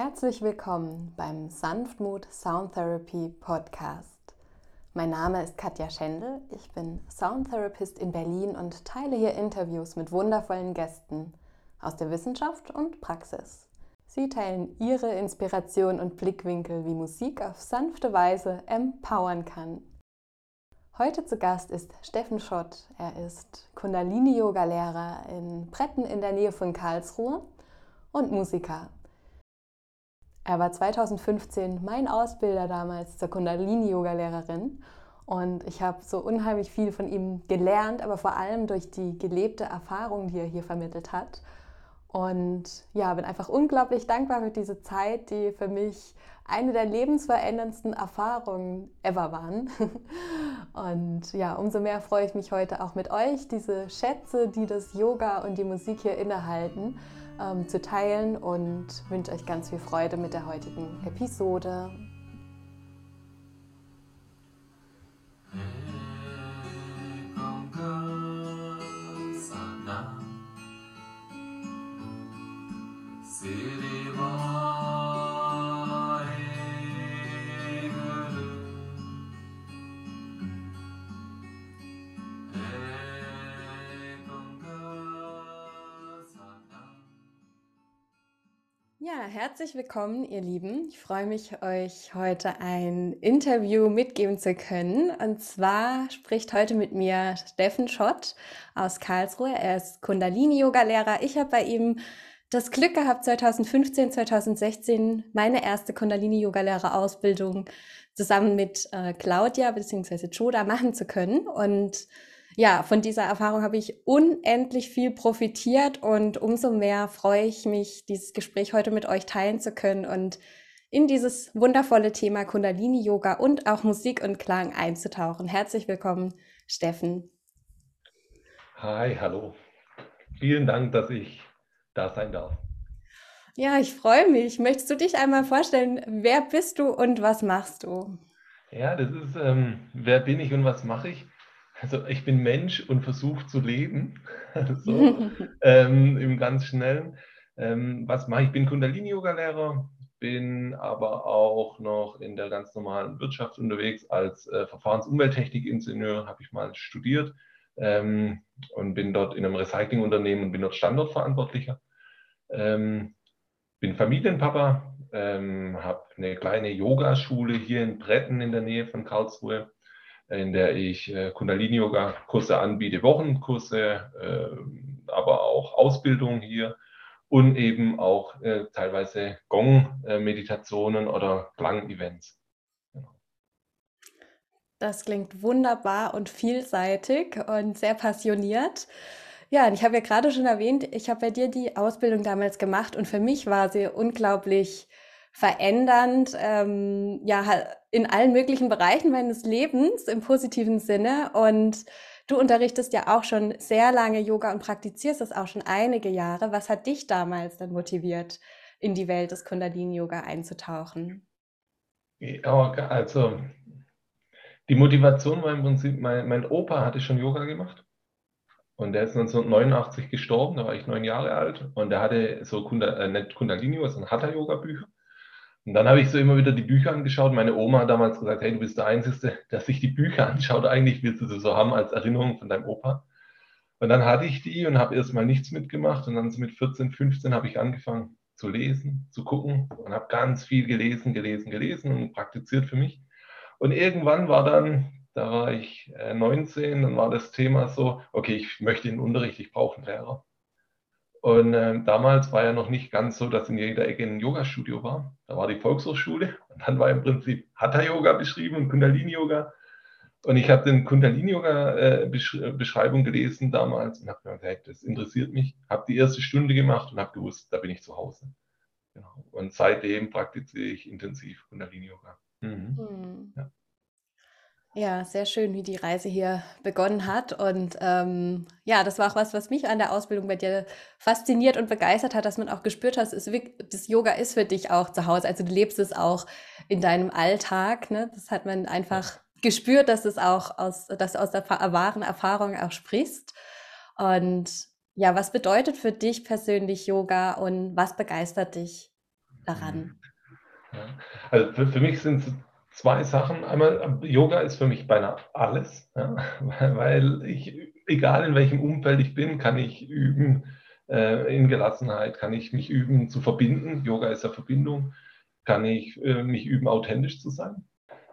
Herzlich willkommen beim Sanftmut Sound Therapy Podcast. Mein Name ist Katja Schendel, ich bin Soundtherapist in Berlin und teile hier Interviews mit wundervollen Gästen aus der Wissenschaft und Praxis. Sie teilen ihre Inspiration und Blickwinkel, wie Musik auf sanfte Weise empowern kann. Heute zu Gast ist Steffen Schott. Er ist Kundalini-Yoga-Lehrer in Bretten in der Nähe von Karlsruhe und Musiker. Er war 2015 mein Ausbilder damals zur Kundalini-Yoga-Lehrerin und ich habe so unheimlich viel von ihm gelernt, aber vor allem durch die gelebte Erfahrung, die er hier vermittelt hat. Und ja, bin einfach unglaublich dankbar für diese Zeit, die für mich eine der lebensveränderndsten Erfahrungen ever waren. Und ja, umso mehr freue ich mich heute auch mit euch, diese Schätze, die das Yoga und die Musik hier innehalten, ähm, zu teilen und wünsche euch ganz viel Freude mit der heutigen Episode. Ja, herzlich willkommen, ihr Lieben. Ich freue mich, euch heute ein Interview mitgeben zu können. Und zwar spricht heute mit mir Steffen Schott aus Karlsruhe. Er ist Kundalini-Yoga-Lehrer. Ich habe bei ihm das Glück gehabt, 2015, 2016 meine erste Kundalini-Yoga-Lehrer-Ausbildung zusammen mit äh, Claudia bzw. Joda machen zu können. Und ja, von dieser Erfahrung habe ich unendlich viel profitiert und umso mehr freue ich mich, dieses Gespräch heute mit euch teilen zu können und in dieses wundervolle Thema Kundalini-Yoga und auch Musik und Klang einzutauchen. Herzlich willkommen, Steffen. Hi, hallo. Vielen Dank, dass ich da sein darf. Ja, ich freue mich. Möchtest du dich einmal vorstellen, wer bist du und was machst du? Ja, das ist, ähm, wer bin ich und was mache ich? Also ich bin Mensch und versuche zu leben, so, ähm, im ganz schnellen. Ähm, was mache ich? Ich bin Kundalini-Yoga-Lehrer, bin aber auch noch in der ganz normalen Wirtschaft unterwegs als äh, Verfahrensumwelttechnikingenieur, habe ich mal studiert ähm, und bin dort in einem Recyclingunternehmen und bin dort Standortverantwortlicher. Ähm, bin Familienpapa, ähm, habe eine kleine Yogaschule hier in Bretten in der Nähe von Karlsruhe in der ich äh, Kundalini-Yoga-Kurse anbiete, Wochenkurse, äh, aber auch Ausbildung hier und eben auch äh, teilweise Gong-Meditationen oder Klang-Events. Genau. Das klingt wunderbar und vielseitig und sehr passioniert. Ja, und ich habe ja gerade schon erwähnt, ich habe bei dir die Ausbildung damals gemacht und für mich war sie unglaublich verändernd, ähm, ja, in allen möglichen Bereichen meines Lebens im positiven Sinne. Und du unterrichtest ja auch schon sehr lange Yoga und praktizierst das auch schon einige Jahre. Was hat dich damals dann motiviert, in die Welt des Kundalini-Yoga einzutauchen? also die Motivation war im Prinzip, mein, mein Opa hatte schon Yoga gemacht. Und der ist 1989 gestorben, da war ich neun Jahre alt. Und der hatte so Kunda, äh, nicht Kundalini, sondern Hatha-Yoga-Bücher. Und dann habe ich so immer wieder die Bücher angeschaut. Meine Oma hat damals gesagt, hey, du bist der Einzige, der sich die Bücher anschaut. Eigentlich willst du sie so haben als Erinnerung von deinem Opa. Und dann hatte ich die und habe erstmal nichts mitgemacht. Und dann so mit 14, 15 habe ich angefangen zu lesen, zu gucken und habe ganz viel gelesen, gelesen, gelesen und praktiziert für mich. Und irgendwann war dann, da war ich 19, äh, dann war das Thema so, okay, ich möchte den Unterricht, ich brauche einen Lehrer. Und äh, damals war ja noch nicht ganz so, dass in jeder Ecke ein Yoga-Studio war. Da war die Volkshochschule und dann war im Prinzip Hatha-Yoga beschrieben und Kundalini-Yoga. Und ich habe den Kundalini-Yoga-Beschreibung äh, gelesen damals und habe gedacht, hey, das interessiert mich. Habe die erste Stunde gemacht und habe gewusst, da bin ich zu Hause. Genau. Und seitdem praktiziere ich intensiv Kundalini-Yoga. Mhm. Mhm. Ja. Ja, sehr schön, wie die Reise hier begonnen hat. Und ähm, ja, das war auch was, was mich an der Ausbildung bei dir fasziniert und begeistert hat, dass man auch gespürt hat, das Yoga ist für dich auch zu Hause. Also du lebst es auch in deinem Alltag. Ne? Das hat man einfach gespürt, dass es auch aus, dass du aus der wahren Erfahrung auch sprichst. Und ja, was bedeutet für dich persönlich Yoga und was begeistert dich daran? Ja. Also für, für mich sind es zwei Sachen. Einmal, Yoga ist für mich beinahe alles, ja, weil ich, egal in welchem Umfeld ich bin, kann ich üben äh, in Gelassenheit, kann ich mich üben zu verbinden. Yoga ist ja Verbindung. Kann ich äh, mich üben, authentisch zu sein.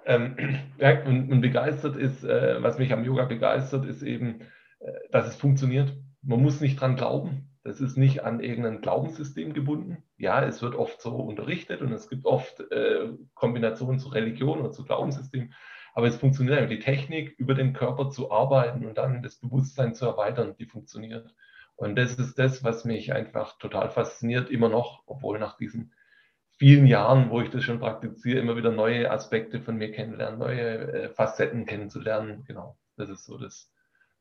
Ähm, ja, und, und, begeistert ist, äh, was mich am Yoga begeistert, ist eben, äh, dass es funktioniert. Man muss nicht dran glauben. Das ist nicht an irgendein Glaubenssystem gebunden. Ja, es wird oft so unterrichtet und es gibt oft äh, Kombinationen zu Religion oder zu Glaubenssystem. Aber es funktioniert einfach die Technik, über den Körper zu arbeiten und dann das Bewusstsein zu erweitern, die funktioniert. Und das ist das, was mich einfach total fasziniert, immer noch, obwohl nach diesen vielen Jahren, wo ich das schon praktiziere, immer wieder neue Aspekte von mir kennenlernen, neue äh, Facetten kennenzulernen. Genau, das ist so das,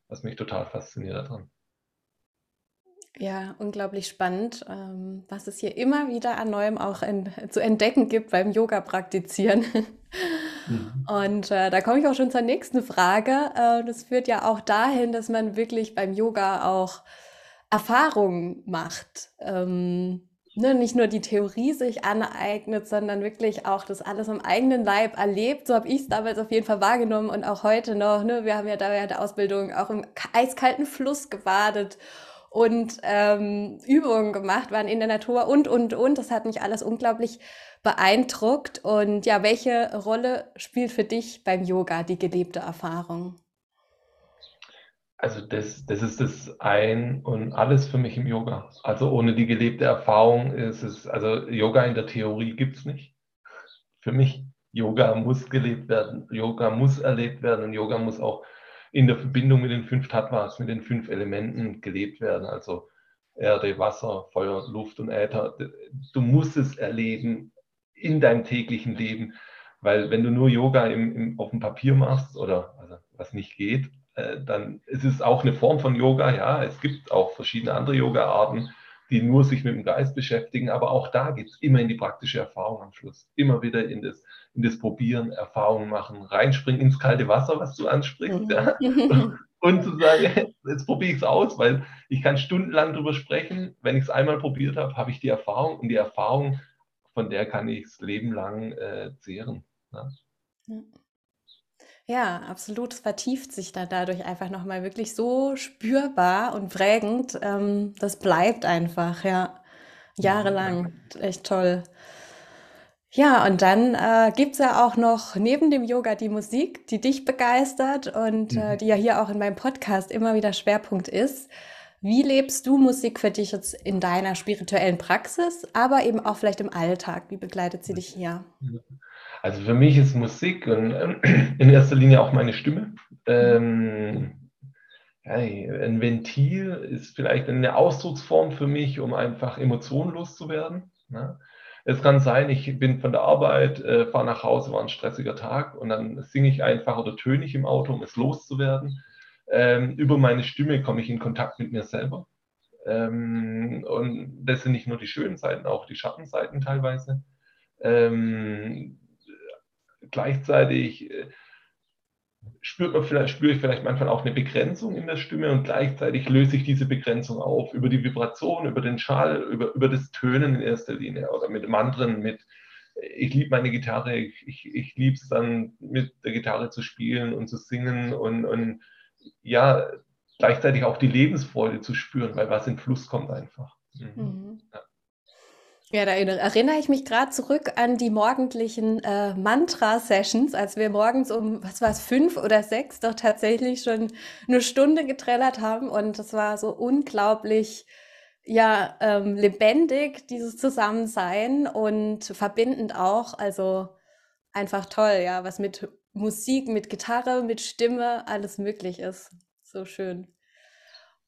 was mich total fasziniert daran. Ja, unglaublich spannend, ähm, was es hier immer wieder an Neuem auch in, zu entdecken gibt beim Yoga praktizieren. Mhm. Und äh, da komme ich auch schon zur nächsten Frage. Äh, das führt ja auch dahin, dass man wirklich beim Yoga auch Erfahrungen macht. Ähm, ne, nicht nur die Theorie sich aneignet, sondern wirklich auch das alles am eigenen Leib erlebt. So habe ich es damals auf jeden Fall wahrgenommen und auch heute noch. Ne, wir haben ja da während der Ausbildung auch im eiskalten Fluss gebadet und ähm, Übungen gemacht, waren in der Natur und, und, und. Das hat mich alles unglaublich beeindruckt. Und ja, welche Rolle spielt für dich beim Yoga die gelebte Erfahrung? Also das, das ist das Ein und alles für mich im Yoga. Also ohne die gelebte Erfahrung ist es, also Yoga in der Theorie gibt es nicht. Für mich, Yoga muss gelebt werden, Yoga muss erlebt werden und Yoga muss auch in der Verbindung mit den fünf Tattvas, mit den fünf Elementen gelebt werden. Also Erde, Wasser, Feuer, Luft und Äther. Du musst es erleben in deinem täglichen Leben, weil wenn du nur Yoga im, im, auf dem Papier machst oder also was nicht geht, äh, dann ist es auch eine Form von Yoga. Ja, es gibt auch verschiedene andere Yoga-Arten, die nur sich mit dem Geist beschäftigen, aber auch da geht es immer in die praktische Erfahrung am Schluss, immer wieder in das in das Probieren, Erfahrungen machen, reinspringen ins kalte Wasser, was du ansprichst, mhm. ja. und zu sagen, jetzt probiere ich es aus, weil ich kann stundenlang darüber sprechen. Wenn ich es einmal probiert habe, habe ich die Erfahrung und die Erfahrung, von der kann ich das Leben lang äh, zehren. Ja. Ja, absolut. Es vertieft sich da dadurch einfach nochmal wirklich so spürbar und prägend. Ähm, das bleibt einfach, ja, jahrelang. Echt toll. Ja, und dann äh, gibt es ja auch noch neben dem Yoga die Musik, die dich begeistert und äh, mhm. die ja hier auch in meinem Podcast immer wieder Schwerpunkt ist. Wie lebst du Musik für dich jetzt in deiner spirituellen Praxis, aber eben auch vielleicht im Alltag? Wie begleitet sie dich hier? Also für mich ist Musik und äh, in erster Linie auch meine Stimme. Ähm, ein Ventil ist vielleicht eine Ausdrucksform für mich, um einfach emotionenlos zu werden. Ne? Es kann sein, ich bin von der Arbeit, äh, fahre nach Hause, war ein stressiger Tag und dann singe ich einfach oder töne ich im Auto, um es loszuwerden. Ähm, über meine Stimme komme ich in Kontakt mit mir selber. Ähm, und das sind nicht nur die schönen Seiten, auch die Schattenseiten teilweise. Ähm, gleichzeitig äh, spürt man vielleicht, spüre ich vielleicht manchmal auch eine Begrenzung in der Stimme und gleichzeitig löse ich diese Begrenzung auf über die Vibration, über den Schall, über, über das Tönen in erster Linie oder mit Mantren, mit ich liebe meine Gitarre, ich, ich, ich liebe es dann mit der Gitarre zu spielen und zu singen und, und ja, gleichzeitig auch die Lebensfreude zu spüren, weil was in Fluss kommt einfach. Mhm. Mhm. Ja. Ja, da erinnere ich mich gerade zurück an die morgendlichen äh, Mantra-Sessions, als wir morgens um, was war es, fünf oder sechs doch tatsächlich schon eine Stunde getrellert haben. Und das war so unglaublich, ja, ähm, lebendig, dieses Zusammensein und verbindend auch. Also einfach toll, ja, was mit Musik, mit Gitarre, mit Stimme alles möglich ist. So schön.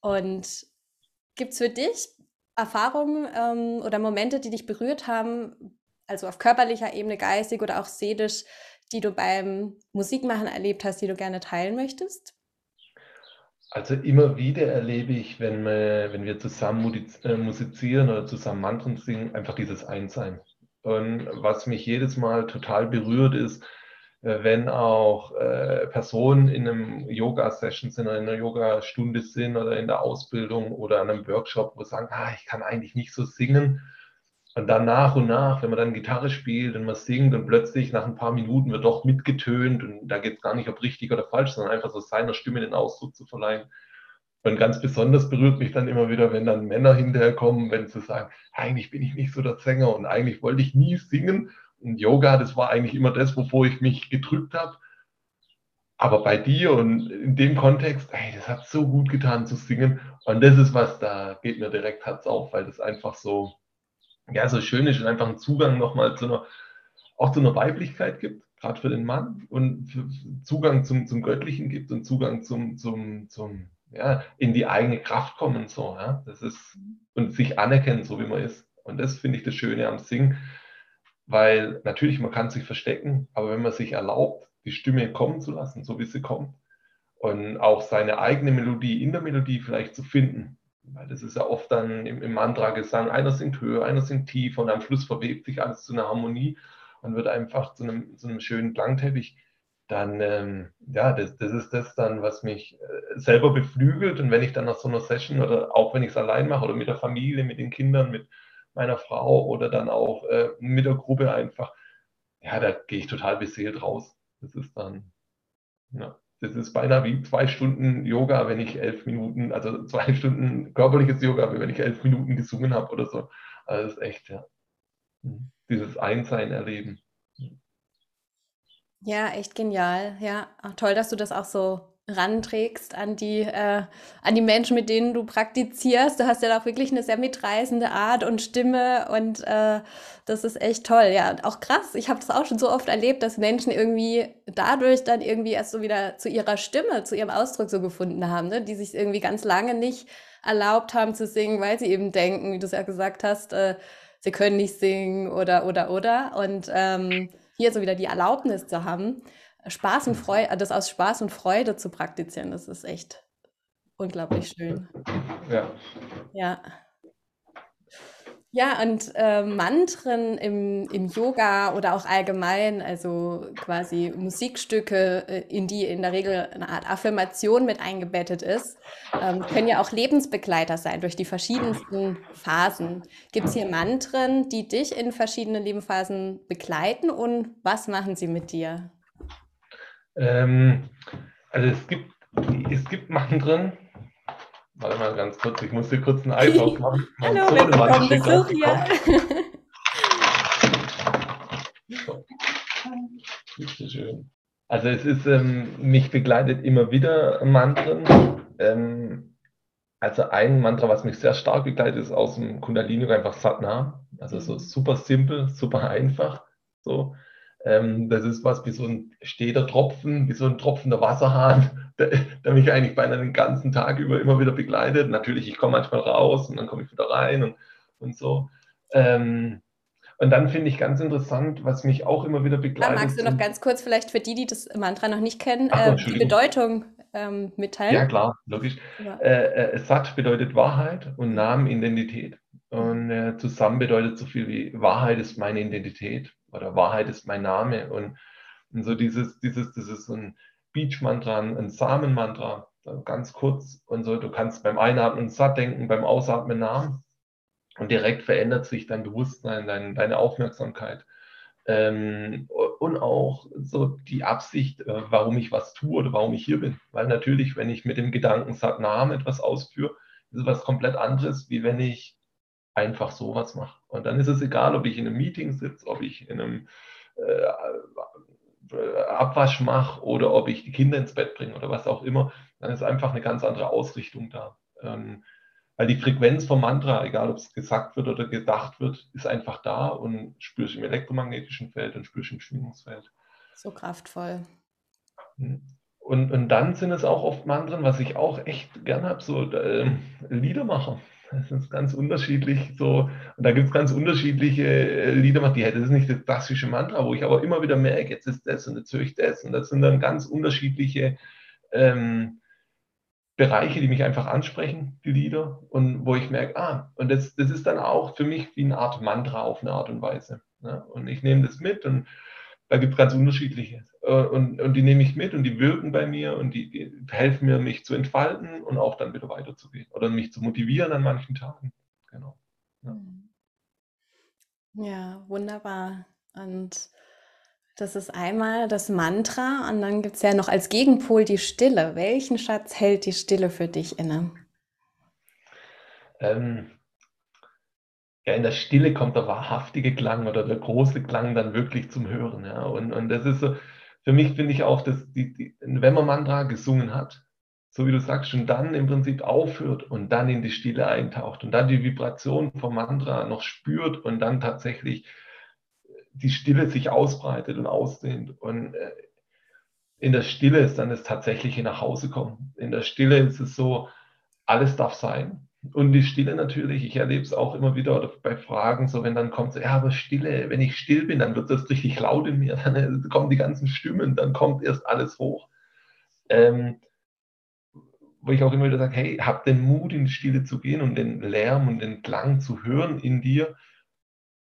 Und gibt es für dich Erfahrungen ähm, oder Momente, die dich berührt haben, also auf körperlicher Ebene, geistig oder auch seelisch, die du beim Musikmachen erlebt hast, die du gerne teilen möchtest? Also immer wieder erlebe ich, wenn wir, wenn wir zusammen äh, musizieren oder zusammen Mantren singen, einfach dieses Einssein. Und was mich jedes Mal total berührt ist, wenn auch äh, Personen in einem Yoga-Session sind oder in einer Yoga-Stunde sind oder in der Ausbildung oder an einem Workshop, wo sagen, ah, ich kann eigentlich nicht so singen. Und dann nach und nach, wenn man dann Gitarre spielt und man singt und plötzlich nach ein paar Minuten wird doch mitgetönt und da geht es gar nicht ob richtig oder falsch, sondern einfach so seiner Stimme den Ausdruck zu verleihen. Und ganz besonders berührt mich dann immer wieder, wenn dann Männer hinterherkommen, wenn sie sagen, eigentlich bin ich nicht so der Sänger und eigentlich wollte ich nie singen. Und Yoga, das war eigentlich immer das, wovor ich mich gedrückt habe. Aber bei dir und in dem Kontext, ey, das hat so gut getan zu singen. Und das ist was, da geht mir direkt Herz auf, weil das einfach so, ja, so schön ist und einfach einen Zugang nochmal zu einer, auch zu einer Weiblichkeit gibt, gerade für den Mann und Zugang zum, zum Göttlichen gibt und Zugang zum, zum, zum, ja, in die eigene Kraft kommen, so, ja, das ist, und sich anerkennen, so wie man ist. Und das finde ich das Schöne am Singen, weil natürlich, man kann sich verstecken, aber wenn man sich erlaubt, die Stimme kommen zu lassen, so wie sie kommt, und auch seine eigene Melodie in der Melodie vielleicht zu finden, weil das ist ja oft dann im, im Mantra-Gesang, einer singt höher, einer singt tiefer und am Schluss verwebt sich alles zu einer Harmonie und wird einfach zu einem, zu einem schönen Klangteppich dann, ähm, ja, das, das ist das dann, was mich äh, selber beflügelt. Und wenn ich dann nach so einer Session oder auch wenn ich es allein mache oder mit der Familie, mit den Kindern, mit meiner Frau oder dann auch äh, mit der Gruppe einfach, ja, da gehe ich total beseelt raus. Das ist dann, ja, das ist beinahe wie zwei Stunden Yoga, wenn ich elf Minuten, also zwei Stunden körperliches Yoga, wenn ich elf Minuten gesungen habe oder so. Also das ist echt, ja. Dieses Einsein erleben. Ja, echt genial. Ja, Ach, toll, dass du das auch so ranträgst an die, äh, an die Menschen, mit denen du praktizierst. Du hast ja auch wirklich eine sehr mitreißende Art und Stimme und äh, das ist echt toll. Ja, und auch krass. Ich habe das auch schon so oft erlebt, dass Menschen irgendwie dadurch dann irgendwie erst so wieder zu ihrer Stimme, zu ihrem Ausdruck so gefunden haben, ne? die sich irgendwie ganz lange nicht erlaubt haben zu singen, weil sie eben denken, wie du es ja gesagt hast, äh, sie können nicht singen oder, oder, oder. Und ähm, hier so wieder die Erlaubnis zu haben, Spaß und Freude, das aus Spaß und Freude zu praktizieren, das ist echt unglaublich schön. Ja. Ja. Ja, und äh, Mantren im, im Yoga oder auch allgemein, also quasi Musikstücke, äh, in die in der Regel eine Art Affirmation mit eingebettet ist, ähm, können ja auch Lebensbegleiter sein durch die verschiedensten Phasen. Gibt es hier Mantren, die dich in verschiedenen Lebensphasen begleiten und was machen sie mit dir? Ähm, also es gibt, es gibt Mantren, Warte mal ganz kurz, ich muss dir kurz einen Einlauf machen. Hallo, willkommen Besuch hier. So. schön. Also es ist, ähm, mich begleitet immer wieder Mantren. Ähm, also ein Mantra, was mich sehr stark begleitet, ist aus dem Kundalini einfach Satnam. Also so super simpel, super einfach. So. Ähm, das ist was wie so ein steter Tropfen, wie so ein tropfender Wasserhahn, der, der mich eigentlich beinahe den ganzen Tag über immer wieder begleitet. Natürlich, ich komme manchmal raus und dann komme ich wieder rein und, und so. Ähm, und dann finde ich ganz interessant, was mich auch immer wieder begleitet. Da magst du noch ganz kurz vielleicht für die, die das Mantra noch nicht kennen, Ach, äh, die Bedeutung ähm, mitteilen? Ja, klar, logisch. Ja. Äh, äh, Sat bedeutet Wahrheit und Namen Identität. Und äh, zusammen bedeutet so viel wie Wahrheit ist meine Identität oder Wahrheit ist mein Name. Und, und so dieses, dieses, ist so ein Beach-Mantra, ein Samen-Mantra, ganz kurz und so. Du kannst beim Einatmen satt denken, beim Ausatmen Namen und direkt verändert sich dein Bewusstsein, dein, deine Aufmerksamkeit. Ähm, und auch so die Absicht, äh, warum ich was tue oder warum ich hier bin. Weil natürlich, wenn ich mit dem Gedanken Sat Namen etwas ausführe, ist es was komplett anderes, wie wenn ich einfach sowas mache. Und dann ist es egal, ob ich in einem Meeting sitze, ob ich in einem äh, Abwasch mache oder ob ich die Kinder ins Bett bringe oder was auch immer. Dann ist einfach eine ganz andere Ausrichtung da. Ähm, weil die Frequenz vom Mantra, egal ob es gesagt wird oder gedacht wird, ist einfach da und spürst im elektromagnetischen Feld und spürst im Schwingungsfeld. So kraftvoll. Hm. Und, und dann sind es auch oft Mantren, was ich auch echt gern habe, so äh, Liedermacher. Das ist ganz unterschiedlich so. Und da gibt es ganz unterschiedliche äh, Lieder, die hätte das ist nicht das klassische Mantra, wo ich aber immer wieder merke, jetzt ist das und jetzt höre ich das. Und das sind dann ganz unterschiedliche ähm, Bereiche, die mich einfach ansprechen, die Lieder. Und wo ich merke, ah, und das, das ist dann auch für mich wie eine Art Mantra auf eine Art und Weise. Ne? Und ich nehme das mit und da gibt es ganz unterschiedliche. Äh, und, und die nehme ich mit und die wirken bei mir und die, die, helfen mir, mich zu entfalten und auch dann wieder weiterzugehen oder mich zu motivieren an manchen Tagen. Genau. Ja. Ja, wunderbar. Und das ist einmal das Mantra und dann gibt es ja noch als Gegenpol die Stille. Welchen Schatz hält die Stille für dich inne? Ähm, ja, in der Stille kommt der wahrhaftige Klang oder der große Klang dann wirklich zum Hören. Ja. Und, und das ist so, für mich finde ich auch, dass die, die, wenn man Mantra gesungen hat, so wie du sagst, und dann im Prinzip aufhört und dann in die Stille eintaucht und dann die Vibration vom Mantra noch spürt und dann tatsächlich die Stille sich ausbreitet und ausdehnt. Und äh, in der Stille ist dann das tatsächliche nach Hause kommen. In der Stille ist es so, alles darf sein. Und die Stille natürlich, ich erlebe es auch immer wieder bei Fragen, so wenn dann kommt, so, ja, aber Stille, wenn ich still bin, dann wird das richtig laut in mir, dann äh, kommen die ganzen Stimmen, dann kommt erst alles hoch. Ähm, wo ich auch immer wieder sage, hey, hab den Mut, in die Stille zu gehen und den Lärm und den Klang zu hören in dir,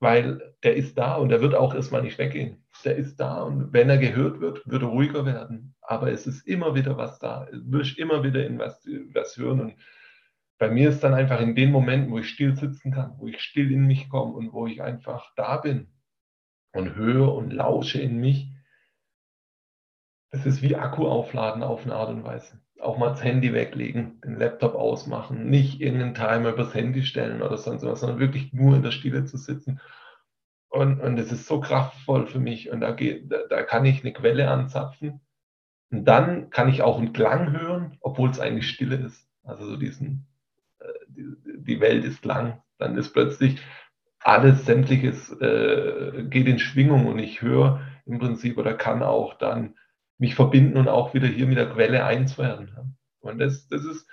weil der ist da und der wird auch erstmal nicht weggehen. Der ist da und wenn er gehört wird, wird er ruhiger werden. Aber es ist immer wieder was da. Du wirst immer wieder in was, was hören und bei mir ist dann einfach in den Momenten, wo ich still sitzen kann, wo ich still in mich komme und wo ich einfach da bin und höre und lausche in mich, das ist wie Akku aufladen auf eine Art und Weise. Auch mal das Handy weglegen, den Laptop ausmachen, nicht irgendeinen Timer übers Handy stellen oder sonst was, sondern wirklich nur in der Stille zu sitzen. Und, und das ist so kraftvoll für mich. Und da, geht, da, da kann ich eine Quelle anzapfen. Und dann kann ich auch einen Klang hören, obwohl es eigentlich Stille ist. Also so diesen die Welt ist lang, dann ist plötzlich alles Sämtliches äh, geht in Schwingung und ich höre im Prinzip oder kann auch dann mich verbinden und auch wieder hier mit der Quelle eins werden. Und das, das ist,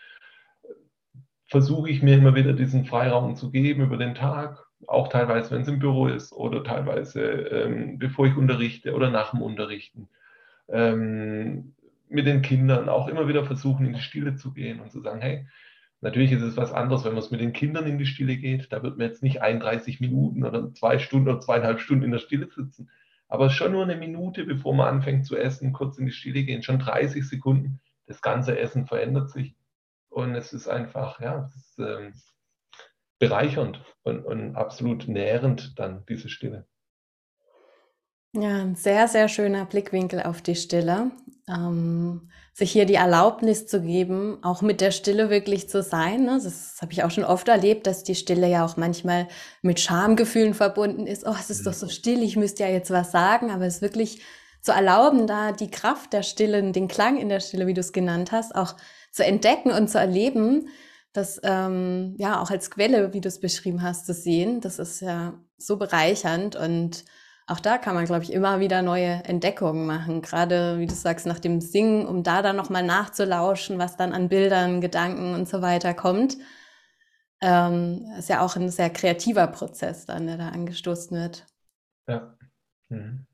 versuche ich mir immer wieder diesen Freiraum zu geben über den Tag, auch teilweise, wenn es im Büro ist oder teilweise, ähm, bevor ich unterrichte oder nach dem Unterrichten. Ähm, mit den Kindern auch immer wieder versuchen, in die Stille zu gehen und zu sagen, hey, Natürlich ist es was anderes, wenn man es mit den Kindern in die Stille geht. Da wird man jetzt nicht 31 Minuten oder zwei Stunden oder zweieinhalb Stunden in der Stille sitzen. Aber schon nur eine Minute, bevor man anfängt zu essen, kurz in die Stille gehen, schon 30 Sekunden. Das ganze Essen verändert sich. Und es ist einfach, ja, ist ähm, bereichernd und, und absolut nährend dann, diese Stille. Ja, ein sehr, sehr schöner Blickwinkel auf die Stille. Ähm, sich hier die Erlaubnis zu geben, auch mit der Stille wirklich zu sein. Ne? Das habe ich auch schon oft erlebt, dass die Stille ja auch manchmal mit Schamgefühlen verbunden ist. Oh, es ist doch so still, ich müsste ja jetzt was sagen, aber es wirklich zu erlauben, da die Kraft der Stille, den Klang in der Stille, wie du es genannt hast, auch zu entdecken und zu erleben, das ähm, ja auch als Quelle, wie du es beschrieben hast, zu sehen, das ist ja so bereichernd und auch da kann man, glaube ich, immer wieder neue Entdeckungen machen. Gerade, wie du sagst, nach dem Singen, um da dann nochmal nachzulauschen, was dann an Bildern, Gedanken und so weiter kommt. Ähm, ist ja auch ein sehr kreativer Prozess dann, der da angestoßen wird. Ja. Mhm.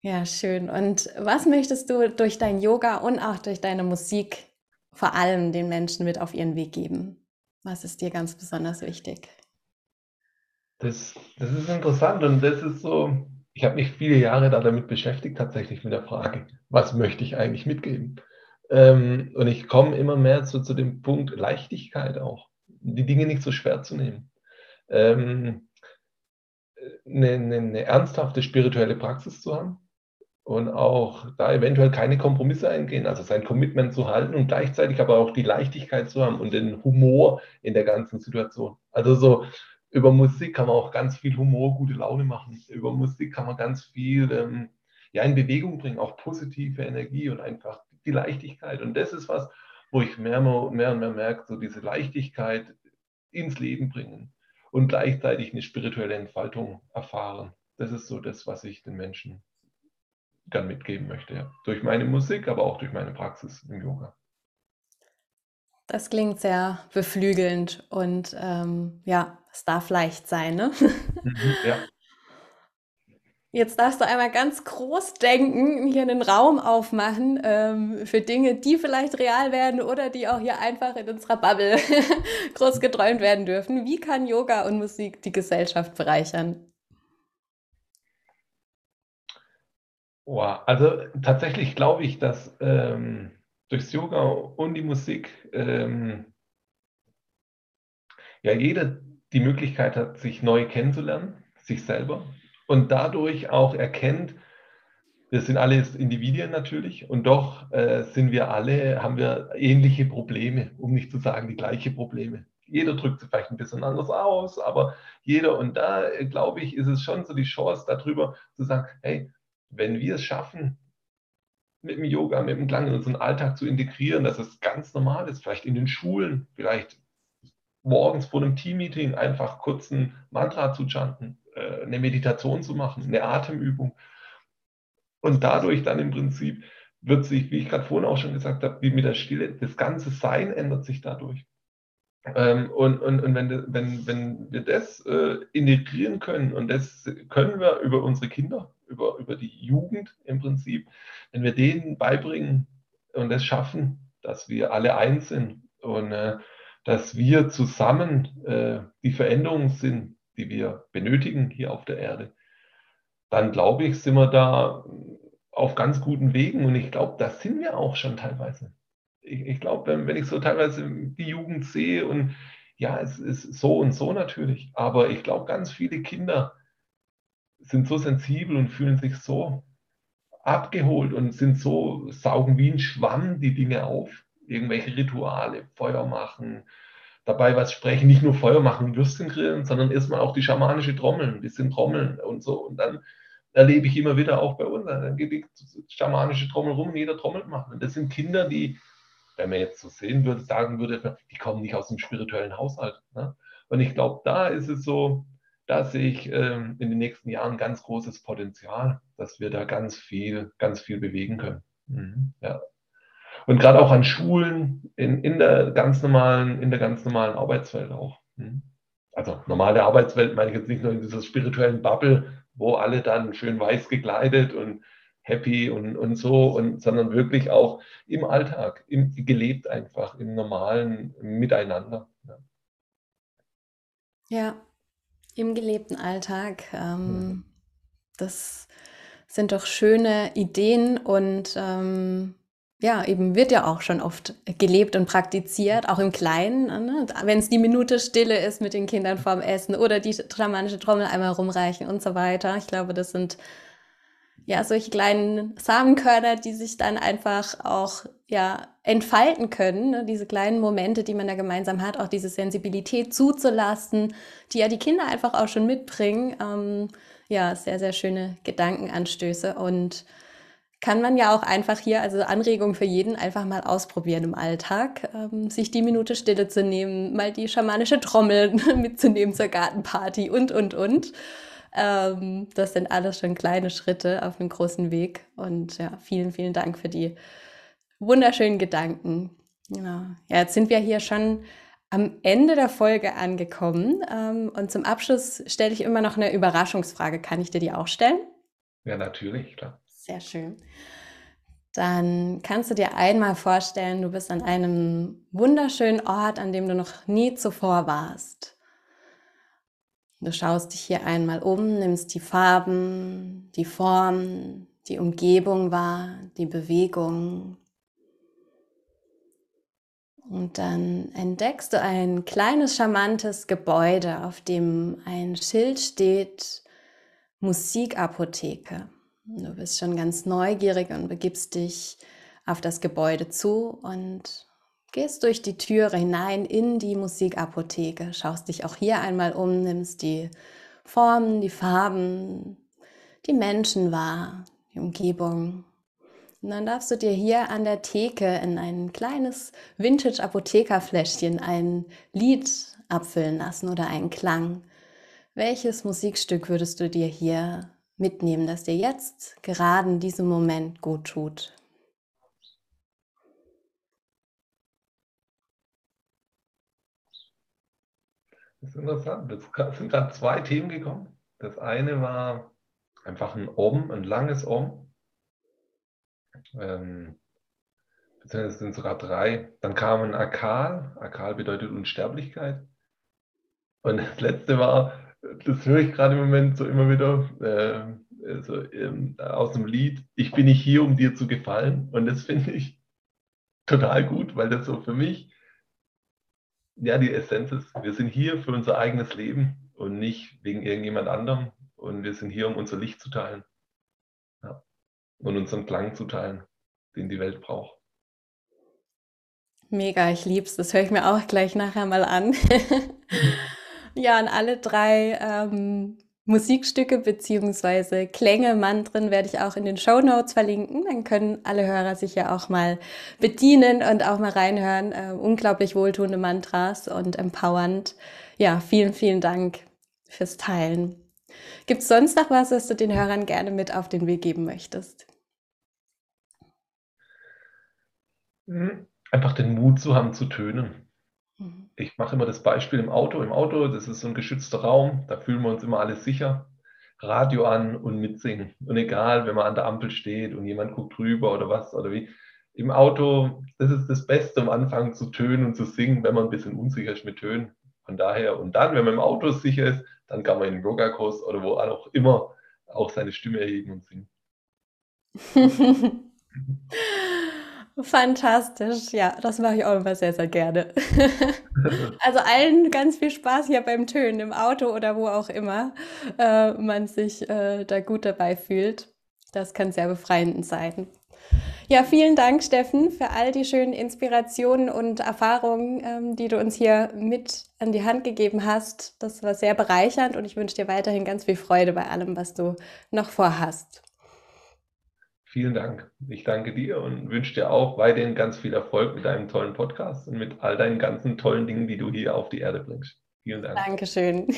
Ja, schön. Und was möchtest du durch dein Yoga und auch durch deine Musik vor allem den Menschen mit auf ihren Weg geben? Was ist dir ganz besonders wichtig? Das, das ist interessant und das ist so, ich habe mich viele Jahre da damit beschäftigt, tatsächlich mit der Frage, was möchte ich eigentlich mitgeben? Ähm, und ich komme immer mehr zu, zu dem Punkt Leichtigkeit auch, die Dinge nicht so schwer zu nehmen. Ähm, eine, eine, eine ernsthafte spirituelle Praxis zu haben und auch da eventuell keine Kompromisse eingehen, also sein Commitment zu halten und gleichzeitig aber auch die Leichtigkeit zu haben und den Humor in der ganzen Situation. Also so über Musik kann man auch ganz viel Humor, gute Laune machen. Über Musik kann man ganz viel ähm, ja, in Bewegung bringen, auch positive Energie und einfach die Leichtigkeit. Und das ist was, wo ich mehr, mehr und mehr merke, so diese Leichtigkeit ins Leben bringen und gleichzeitig eine spirituelle Entfaltung erfahren. Das ist so das, was ich den Menschen gern mitgeben möchte. Ja. Durch meine Musik, aber auch durch meine Praxis im Yoga. Das klingt sehr beflügelnd und ähm, ja, es darf leicht sein, ne? Mhm, ja. Jetzt darfst du einmal ganz groß denken, hier einen Raum aufmachen ähm, für Dinge, die vielleicht real werden oder die auch hier einfach in unserer Bubble groß geträumt werden dürfen. Wie kann Yoga und Musik die Gesellschaft bereichern? Wow, also tatsächlich glaube ich, dass ähm, durchs Yoga und die Musik ähm, ja jeder die Möglichkeit hat, sich neu kennenzulernen, sich selber und dadurch auch erkennt, wir sind alles Individuen natürlich und doch äh, sind wir alle, haben wir ähnliche Probleme, um nicht zu sagen die gleichen Probleme. Jeder drückt sie vielleicht ein bisschen anders aus, aber jeder, und da äh, glaube ich, ist es schon so die Chance darüber zu sagen, hey, wenn wir es schaffen, mit dem Yoga, mit dem Klang in unseren Alltag zu integrieren, dass es ganz normal ist, vielleicht in den Schulen, vielleicht morgens vor einem Teammeeting einfach kurz ein Mantra zu chanten, äh, eine Meditation zu machen, eine Atemübung. Und dadurch dann im Prinzip wird sich, wie ich gerade vorhin auch schon gesagt habe, wie mit der Stille, das ganze Sein ändert sich dadurch. Ähm, und und, und wenn, wenn, wenn wir das äh, integrieren können, und das können wir über unsere Kinder, über, über die Jugend im Prinzip, wenn wir denen beibringen und es schaffen, dass wir alle eins sind und äh, dass wir zusammen äh, die Veränderungen sind, die wir benötigen hier auf der Erde, dann glaube ich, sind wir da auf ganz guten Wegen und ich glaube, da sind wir auch schon teilweise. Ich, ich glaube, wenn, wenn ich so teilweise die Jugend sehe und ja, es ist so und so natürlich, aber ich glaube, ganz viele Kinder sind so sensibel und fühlen sich so abgeholt und sind so, saugen wie ein Schwamm die Dinge auf. Irgendwelche Rituale, Feuer machen, dabei was sprechen, nicht nur Feuer machen, Würstchen grillen, sondern erstmal auch die schamanische Trommel, ein bisschen trommeln und so. Und dann erlebe ich immer wieder auch bei uns, dann gebe ich schamanische Trommel rum und jeder trommelt machen. Und das sind Kinder, die, wenn man jetzt so sehen würde, sagen würde, die kommen nicht aus dem spirituellen Haushalt. Ne? Und ich glaube, da ist es so, da sehe ich ähm, in den nächsten Jahren ganz großes Potenzial, dass wir da ganz viel, ganz viel bewegen können. Mhm, ja. Und gerade auch an Schulen, in, in, der ganz normalen, in der ganz normalen Arbeitswelt auch. Mhm. Also normale Arbeitswelt meine ich jetzt nicht nur in dieser spirituellen Bubble, wo alle dann schön weiß gekleidet und happy und, und so, und, sondern wirklich auch im Alltag, im, gelebt einfach, im normalen Miteinander. Ja. ja im gelebten Alltag. Ähm, mhm. Das sind doch schöne Ideen und ähm, ja, eben wird ja auch schon oft gelebt und praktiziert, auch im Kleinen. Ne? Wenn es die Minute Stille ist mit den Kindern vorm Essen oder die dramatische Trommel einmal rumreichen und so weiter. Ich glaube, das sind ja solche kleinen Samenkörner, die sich dann einfach auch ja entfalten können. Ne? Diese kleinen Momente, die man da gemeinsam hat, auch diese Sensibilität zuzulassen, die ja die Kinder einfach auch schon mitbringen. Ähm, ja, sehr, sehr schöne Gedankenanstöße und kann man ja auch einfach hier, also Anregung für jeden, einfach mal ausprobieren im Alltag, ähm, sich die Minute Stille zu nehmen, mal die schamanische Trommel mitzunehmen zur Gartenparty und, und, und. Ähm, das sind alles schon kleine Schritte auf einem großen Weg. Und ja, vielen, vielen Dank für die wunderschönen Gedanken. Ja, ja jetzt sind wir hier schon am Ende der Folge angekommen. Ähm, und zum Abschluss stelle ich immer noch eine Überraschungsfrage. Kann ich dir die auch stellen? Ja, natürlich, klar. Sehr schön. Dann kannst du dir einmal vorstellen, du bist an einem wunderschönen Ort, an dem du noch nie zuvor warst. Du schaust dich hier einmal um, nimmst die Farben, die Form, die Umgebung wahr, die Bewegung. Und dann entdeckst du ein kleines, charmantes Gebäude, auf dem ein Schild steht, Musikapotheke. Du bist schon ganz neugierig und begibst dich auf das Gebäude zu und gehst durch die Türe hinein in die Musikapotheke. Schaust dich auch hier einmal um, nimmst die Formen, die Farben, die Menschen wahr, die Umgebung. Und dann darfst du dir hier an der Theke in ein kleines Vintage-Apothekerfläschchen ein Lied abfüllen lassen oder einen Klang. Welches Musikstück würdest du dir hier mitnehmen, das dir jetzt gerade in diesem Moment gut tut. Das ist interessant. Es sind gerade zwei Themen gekommen. Das eine war einfach ein Om, ein langes Om. Ähm, beziehungsweise sind sogar drei. Dann kam ein Akal. Akal bedeutet Unsterblichkeit. Und das letzte war das höre ich gerade im Moment so immer wieder äh, also, ähm, aus dem Lied, ich bin nicht hier, um dir zu gefallen. Und das finde ich total gut, weil das so für mich ja, die Essenz ist, wir sind hier für unser eigenes Leben und nicht wegen irgendjemand anderem. Und wir sind hier, um unser Licht zu teilen. Ja. Und unseren Klang zu teilen, den die Welt braucht. Mega, ich lieb's. Das höre ich mir auch gleich nachher mal an. ja, und alle drei ähm, Musikstücke bzw. Klänge, Mantren werde ich auch in den Show Notes verlinken. Dann können alle Hörer sich ja auch mal bedienen und auch mal reinhören. Äh, unglaublich wohltuende Mantras und empowernd. Ja, vielen, vielen Dank fürs Teilen. Gibt es sonst noch was, was du den Hörern gerne mit auf den Weg geben möchtest? Mhm einfach den Mut zu haben, zu tönen. Ich mache immer das Beispiel im Auto. Im Auto, das ist so ein geschützter Raum, da fühlen wir uns immer alle sicher. Radio an und mitsingen. Und egal, wenn man an der Ampel steht und jemand guckt drüber oder was oder wie. Im Auto, das ist das Beste, um anfangen zu tönen und zu singen, wenn man ein bisschen unsicher ist mit Tönen. Von daher, und dann, wenn man im Auto sicher ist, dann kann man in den Yoga-Kurs oder wo auch immer auch seine Stimme erheben und singen. Fantastisch, ja, das mache ich auch immer sehr, sehr gerne. also allen ganz viel Spaß hier beim Tönen im Auto oder wo auch immer äh, man sich äh, da gut dabei fühlt. Das kann sehr befreiend sein. Ja, vielen Dank, Steffen, für all die schönen Inspirationen und Erfahrungen, ähm, die du uns hier mit an die Hand gegeben hast. Das war sehr bereichernd und ich wünsche dir weiterhin ganz viel Freude bei allem, was du noch vorhast. Vielen Dank. Ich danke dir und wünsche dir auch weiterhin ganz viel Erfolg mit deinem tollen Podcast und mit all deinen ganzen tollen Dingen, die du hier auf die Erde bringst. Vielen Dank. Dankeschön.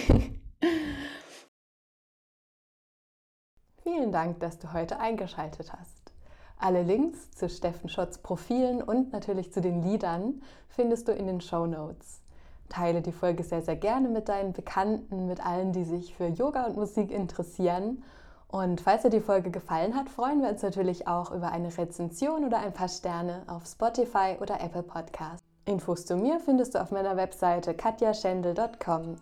Vielen Dank, dass du heute eingeschaltet hast. Alle Links zu Steffen Schotts Profilen und natürlich zu den Liedern findest du in den Show Notes. Teile die Folge sehr, sehr gerne mit deinen Bekannten, mit allen, die sich für Yoga und Musik interessieren und falls dir die Folge gefallen hat, freuen wir uns natürlich auch über eine Rezension oder ein paar Sterne auf Spotify oder Apple Podcasts. Infos zu mir findest du auf meiner Webseite katjaschendel.com.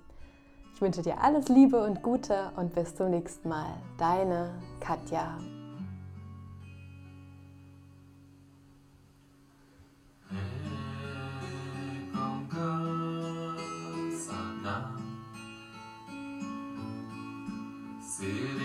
Ich wünsche dir alles Liebe und Gute und bis zum nächsten Mal. Deine Katja. See